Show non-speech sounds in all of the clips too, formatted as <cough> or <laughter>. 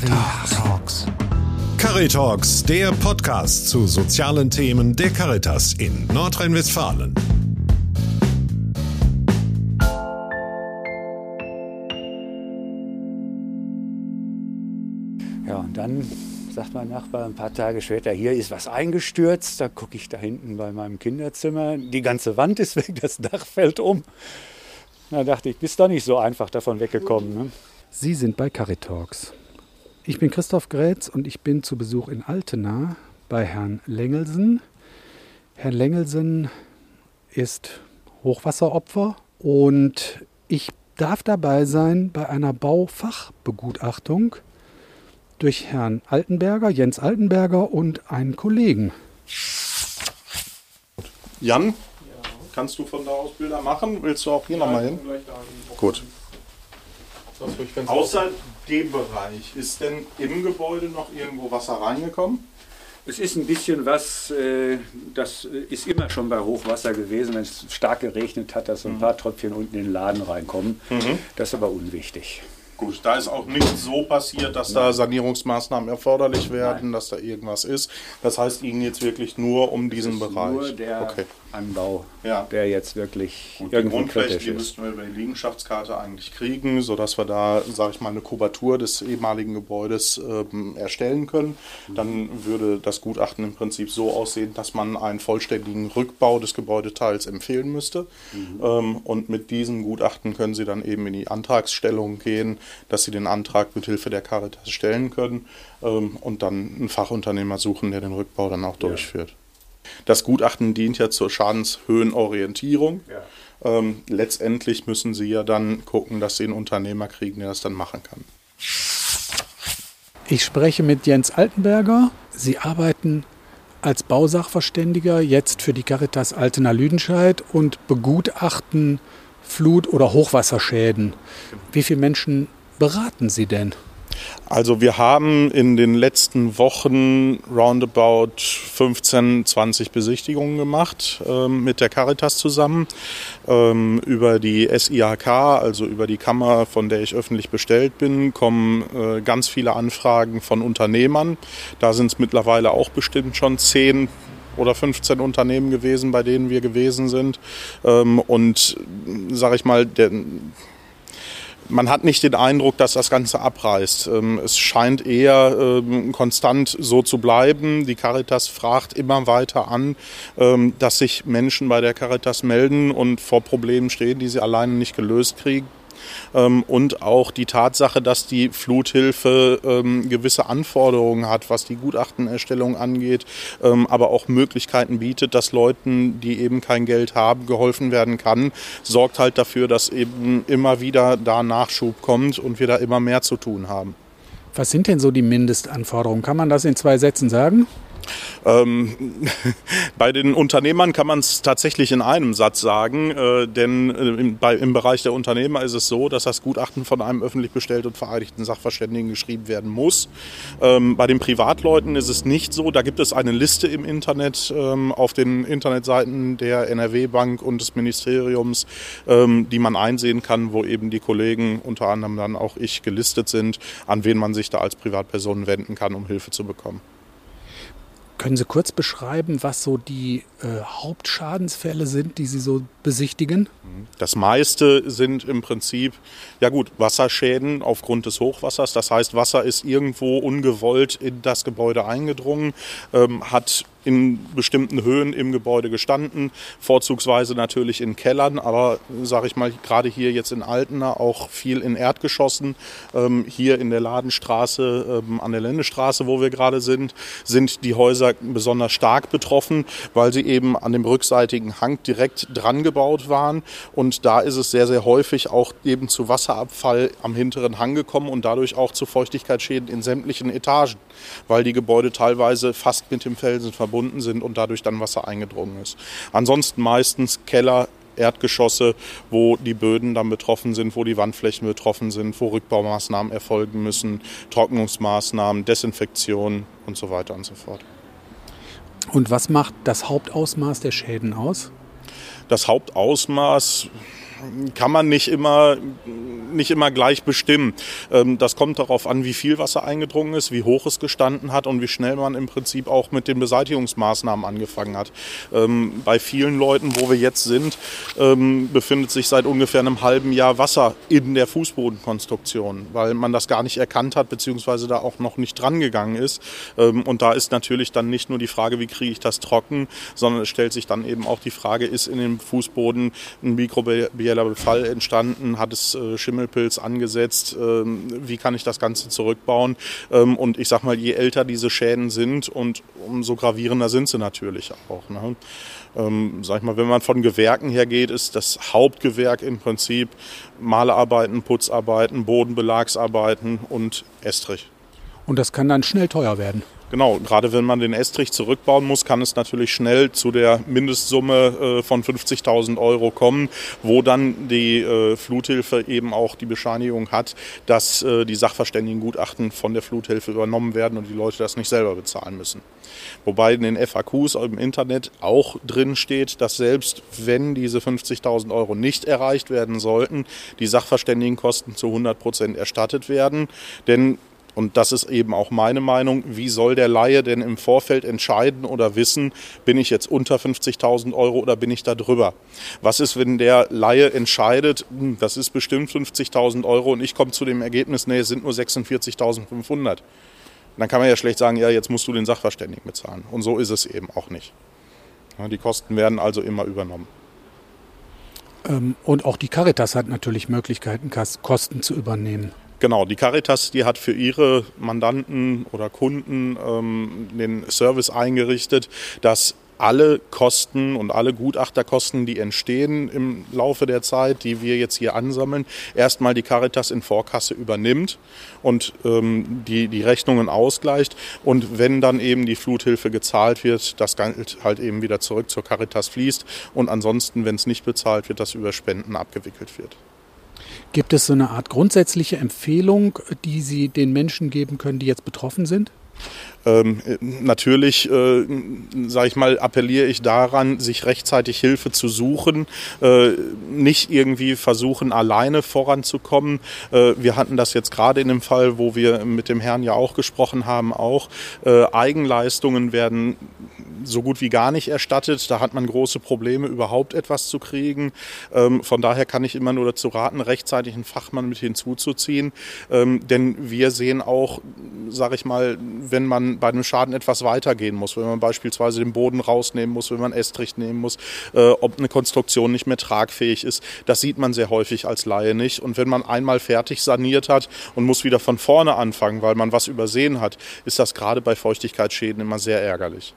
Caritalks. Caritalks, der Podcast zu sozialen Themen der Caritas in Nordrhein-Westfalen. Ja, und dann sagt mein Nachbar ein paar Tage später, hier ist was eingestürzt. Da gucke ich da hinten bei meinem Kinderzimmer. Die ganze Wand ist weg, das Dach fällt um. Da dachte ich, bist doch nicht so einfach davon weggekommen. Ne? Sie sind bei Caritalks. Ich bin Christoph Grätz und ich bin zu Besuch in Altena bei Herrn Lengelsen. Herr Lengelsen ist Hochwasseropfer und ich darf dabei sein bei einer Baufachbegutachtung durch Herrn Altenberger, Jens Altenberger und einen Kollegen. Jan, kannst du von da aus Bilder machen? Willst du auch hier nochmal hin? Gut. Außer dem Bereich, ist denn im Gebäude noch irgendwo Wasser reingekommen? Es ist ein bisschen was, äh, das ist immer schon bei Hochwasser gewesen, wenn es stark geregnet hat, dass so ein paar Tröpfchen unten in den Laden reinkommen. Das ist aber unwichtig. Gut, da ist auch nicht so passiert, dass da Sanierungsmaßnahmen erforderlich werden, dass da irgendwas ist. Das heißt Ihnen jetzt wirklich nur um diesen Bereich. Nur der okay. Anbau, Ja. der jetzt wirklich Gut, die irgendwie Grundflächen, die müssten wir über die Liegenschaftskarte eigentlich kriegen, sodass wir da, sage ich mal, eine Kubatur des ehemaligen Gebäudes ähm, erstellen können. Dann würde das Gutachten im Prinzip so aussehen, dass man einen vollständigen Rückbau des Gebäudeteils empfehlen müsste. Ähm, und mit diesem Gutachten können Sie dann eben in die Antragsstellung gehen, dass Sie den Antrag mit Hilfe der Caritas stellen können ähm, und dann einen Fachunternehmer suchen, der den Rückbau dann auch durchführt. Das Gutachten dient ja zur Schadenshöhenorientierung. Ja. Ähm, letztendlich müssen Sie ja dann gucken, dass Sie einen Unternehmer kriegen, der das dann machen kann. Ich spreche mit Jens Altenberger. Sie arbeiten als Bausachverständiger jetzt für die Caritas Altena Lüdenscheid und begutachten Flut- oder Hochwasserschäden. Wie viele Menschen beraten Sie denn? Also wir haben in den letzten Wochen roundabout 15, 20 Besichtigungen gemacht ähm, mit der Caritas zusammen ähm, über die SIHK, also über die Kammer, von der ich öffentlich bestellt bin, kommen äh, ganz viele Anfragen von Unternehmern. Da sind es mittlerweile auch bestimmt schon 10 oder 15 Unternehmen gewesen, bei denen wir gewesen sind. Ähm, und sage ich mal, der, man hat nicht den Eindruck, dass das Ganze abreißt. Ähm, Es scheint eher ähm, konstant so zu bleiben. Die Caritas fragt immer weiter an, ähm, dass sich Menschen bei der Caritas melden und vor Problemen stehen, die sie alleine nicht gelöst kriegen. Ähm, Und auch die Tatsache, dass die Fluthilfe ähm, gewisse Anforderungen hat, was die Gutachtenerstellung angeht, ähm, aber auch Möglichkeiten bietet, dass Leuten, die eben kein Geld haben, geholfen werden kann, sorgt halt dafür, dass eben immer wieder da Nachschub kommt und wir da immer mehr zu tun haben. Was sind denn so die Mindestanforderungen? Kann man das in zwei Sätzen sagen? Ähm, <laughs> bei den Unternehmern kann man es tatsächlich in einem Satz sagen, äh, denn äh, im, bei, im Bereich der Unternehmer ist es so, dass das Gutachten von einem öffentlich bestellt und vereidigten Sachverständigen geschrieben werden muss. Ähm, bei den Privatleuten ist es nicht so. Da gibt es eine Liste im Internet ähm, auf den Internetseiten der NRW-Bank und des Ministeriums, ähm, die man einsehen kann, wo eben die Kollegen, unter anderem dann auch ich, gelistet sind, an wen man sich da als Privatperson wenden kann, um Hilfe zu bekommen. Können Sie kurz beschreiben, was so die äh, Hauptschadensfälle sind, die Sie so besichtigen? Das meiste sind im Prinzip, ja gut, Wasserschäden aufgrund des Hochwassers. Das heißt, Wasser ist irgendwo ungewollt in das Gebäude eingedrungen, ähm, hat in bestimmten Höhen im Gebäude gestanden, vorzugsweise natürlich in Kellern, aber sage ich mal, gerade hier jetzt in Altena auch viel in Erdgeschossen. Ähm, hier in der Ladenstraße, ähm, an der Ländestraße, wo wir gerade sind, sind die Häuser besonders stark betroffen, weil sie eben an dem rückseitigen Hang direkt dran gebaut waren. Und da ist es sehr, sehr häufig auch eben zu Wasserabfall am hinteren Hang gekommen und dadurch auch zu Feuchtigkeitsschäden in sämtlichen Etagen, weil die Gebäude teilweise fast mit dem Felsen verbunden sind und dadurch dann Wasser eingedrungen ist. Ansonsten meistens Keller, Erdgeschosse, wo die Böden dann betroffen sind, wo die Wandflächen betroffen sind, wo Rückbaumaßnahmen erfolgen müssen, Trocknungsmaßnahmen, Desinfektion und so weiter und so fort. Und was macht das Hauptausmaß der Schäden aus? Das Hauptausmaß, kann man nicht immer, nicht immer gleich bestimmen. Ähm, das kommt darauf an, wie viel Wasser eingedrungen ist, wie hoch es gestanden hat und wie schnell man im Prinzip auch mit den Beseitigungsmaßnahmen angefangen hat. Ähm, bei vielen Leuten, wo wir jetzt sind, ähm, befindet sich seit ungefähr einem halben Jahr Wasser in der Fußbodenkonstruktion, weil man das gar nicht erkannt hat, beziehungsweise da auch noch nicht dran gegangen ist. Und da ist natürlich dann nicht nur die Frage, wie kriege ich das trocken, sondern es stellt sich dann eben auch die Frage, ist in dem Fußboden ein mikrobieller Befall entstanden, hat es äh, Schimmelpilz angesetzt, ähm, wie kann ich das Ganze zurückbauen? Ähm, und ich sag mal, je älter diese Schäden sind und umso gravierender sind sie natürlich auch. Ne? Ähm, sag ich mal, wenn man von Gewerken her geht, ist das Hauptgewerk im Prinzip Malerarbeiten, Putzarbeiten, Bodenbelagsarbeiten und Estrich. Und das kann dann schnell teuer werden. Genau, gerade wenn man den Estrich zurückbauen muss, kann es natürlich schnell zu der Mindestsumme äh, von 50.000 Euro kommen, wo dann die äh, Fluthilfe eben auch die Bescheinigung hat, dass äh, die Sachverständigengutachten von der Fluthilfe übernommen werden und die Leute das nicht selber bezahlen müssen. Wobei in den FAQs im Internet auch drin steht, dass selbst wenn diese 50.000 Euro nicht erreicht werden sollten, die Sachverständigenkosten zu 100 Prozent erstattet werden. Denn und das ist eben auch meine Meinung. Wie soll der Laie denn im Vorfeld entscheiden oder wissen, bin ich jetzt unter 50.000 Euro oder bin ich da drüber? Was ist, wenn der Laie entscheidet, hm, das ist bestimmt 50.000 Euro und ich komme zu dem Ergebnis, nee, es sind nur 46.500? Dann kann man ja schlecht sagen, ja, jetzt musst du den Sachverständigen bezahlen. Und so ist es eben auch nicht. Die Kosten werden also immer übernommen. Ähm, und auch die Caritas hat natürlich Möglichkeiten, Kosten zu übernehmen. Genau, die Caritas, die hat für ihre Mandanten oder Kunden ähm, den Service eingerichtet, dass alle Kosten und alle Gutachterkosten, die entstehen im Laufe der Zeit, die wir jetzt hier ansammeln, erstmal die Caritas in Vorkasse übernimmt und ähm, die, die Rechnungen ausgleicht. Und wenn dann eben die Fluthilfe gezahlt wird, das Geld halt eben wieder zurück zur Caritas fließt. Und ansonsten, wenn es nicht bezahlt wird, das über Spenden abgewickelt wird. Gibt es so eine Art grundsätzliche Empfehlung, die Sie den Menschen geben können, die jetzt betroffen sind? Ähm, natürlich, äh, sage ich mal, appelliere ich daran, sich rechtzeitig Hilfe zu suchen, äh, nicht irgendwie versuchen, alleine voranzukommen. Äh, wir hatten das jetzt gerade in dem Fall, wo wir mit dem Herrn ja auch gesprochen haben, auch. Äh, Eigenleistungen werden so gut wie gar nicht erstattet. Da hat man große Probleme, überhaupt etwas zu kriegen. Ähm, von daher kann ich immer nur dazu raten, rechtzeitig einen Fachmann mit hinzuzuziehen. Ähm, denn wir sehen auch, sage ich mal, wenn man bei einem Schaden etwas weitergehen muss, wenn man beispielsweise den Boden rausnehmen muss, wenn man Estrich nehmen muss, äh, ob eine Konstruktion nicht mehr tragfähig ist, das sieht man sehr häufig als Laie nicht. Und wenn man einmal fertig saniert hat und muss wieder von vorne anfangen, weil man was übersehen hat, ist das gerade bei Feuchtigkeitsschäden immer sehr ärgerlich.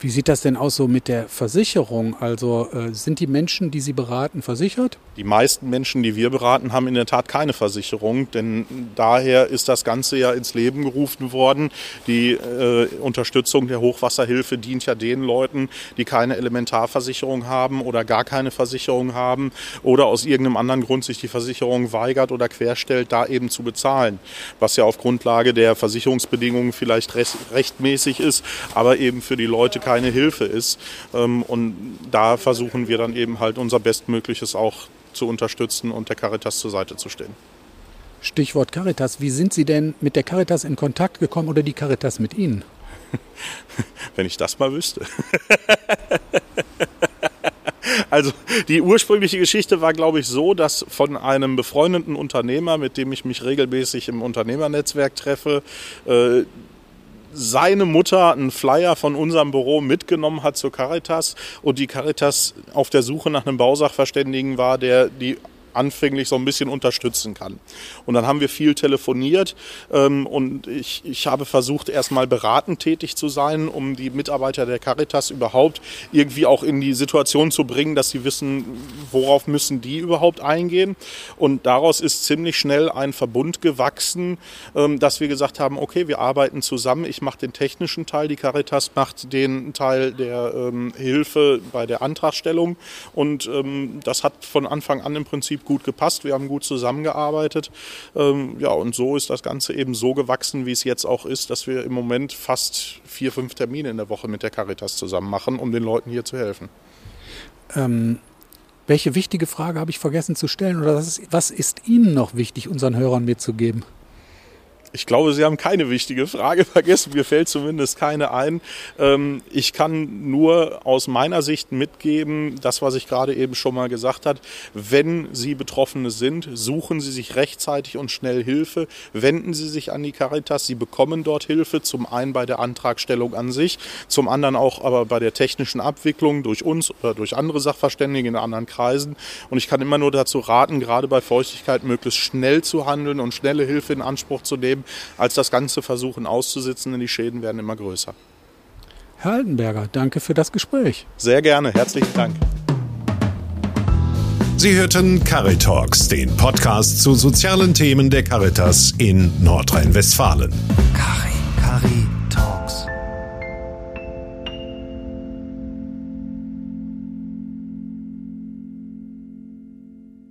Wie sieht das denn aus so mit der Versicherung? Also äh, sind die Menschen, die Sie beraten, versichert? Die meisten Menschen, die wir beraten, haben in der Tat keine Versicherung, denn daher ist das Ganze ja ins Leben gerufen worden. Die äh, Unterstützung der Hochwasserhilfe dient ja den Leuten, die keine Elementarversicherung haben oder gar keine Versicherung haben oder aus irgendeinem anderen Grund sich die Versicherung weigert oder querstellt, da eben zu bezahlen. Was ja auf Grundlage der Versicherungsbedingungen vielleicht rechtmäßig ist, aber eben für die Leute keine Hilfe ist. Ähm, und da versuchen wir dann eben halt unser Bestmögliches auch zu unterstützen und der Caritas zur Seite zu stehen. Stichwort Caritas. Wie sind Sie denn mit der Caritas in Kontakt gekommen oder die Caritas mit Ihnen? <laughs> Wenn ich das mal wüsste. <laughs> Also die ursprüngliche Geschichte war, glaube ich, so, dass von einem befreundeten Unternehmer, mit dem ich mich regelmäßig im Unternehmernetzwerk treffe, äh, seine Mutter einen Flyer von unserem Büro mitgenommen hat zur Caritas und die Caritas auf der Suche nach einem Bausachverständigen war, der die anfänglich so ein bisschen unterstützen kann. Und dann haben wir viel telefoniert ähm, und ich, ich habe versucht, erstmal beratend tätig zu sein, um die Mitarbeiter der Caritas überhaupt irgendwie auch in die Situation zu bringen, dass sie wissen, worauf müssen die überhaupt eingehen. Und daraus ist ziemlich schnell ein Verbund gewachsen, ähm, dass wir gesagt haben, okay, wir arbeiten zusammen. Ich mache den technischen Teil, die Caritas macht den Teil der ähm, Hilfe bei der Antragstellung. Und ähm, das hat von Anfang an im Prinzip gut gepasst, wir haben gut zusammengearbeitet. Ähm, ja, und so ist das Ganze eben so gewachsen, wie es jetzt auch ist, dass wir im Moment fast vier, fünf Termine in der Woche mit der Caritas zusammen machen, um den Leuten hier zu helfen. Ähm, Welche wichtige Frage habe ich vergessen zu stellen oder was ist, was ist Ihnen noch wichtig, unseren Hörern mitzugeben? Ich glaube, Sie haben keine wichtige Frage <laughs> vergessen. Mir fällt zumindest keine ein. Ähm, ich kann nur aus meiner Sicht mitgeben, das, was ich gerade eben schon mal gesagt habe. Wenn Sie Betroffene sind, suchen Sie sich rechtzeitig und schnell Hilfe. Wenden Sie sich an die Caritas. Sie bekommen dort Hilfe. Zum einen bei der Antragstellung an sich, zum anderen auch aber bei der technischen Abwicklung durch uns oder durch andere Sachverständige in anderen Kreisen. Und ich kann immer nur dazu raten, gerade bei Feuchtigkeit möglichst schnell zu handeln und schnelle Hilfe in Anspruch zu nehmen als das Ganze versuchen auszusitzen, denn die Schäden werden immer größer. Herr Altenberger, danke für das Gespräch. Sehr gerne, herzlichen Dank. Sie hörten Caritalks, den Podcast zu sozialen Themen der Caritas in Nordrhein-Westfalen. Cari, Cari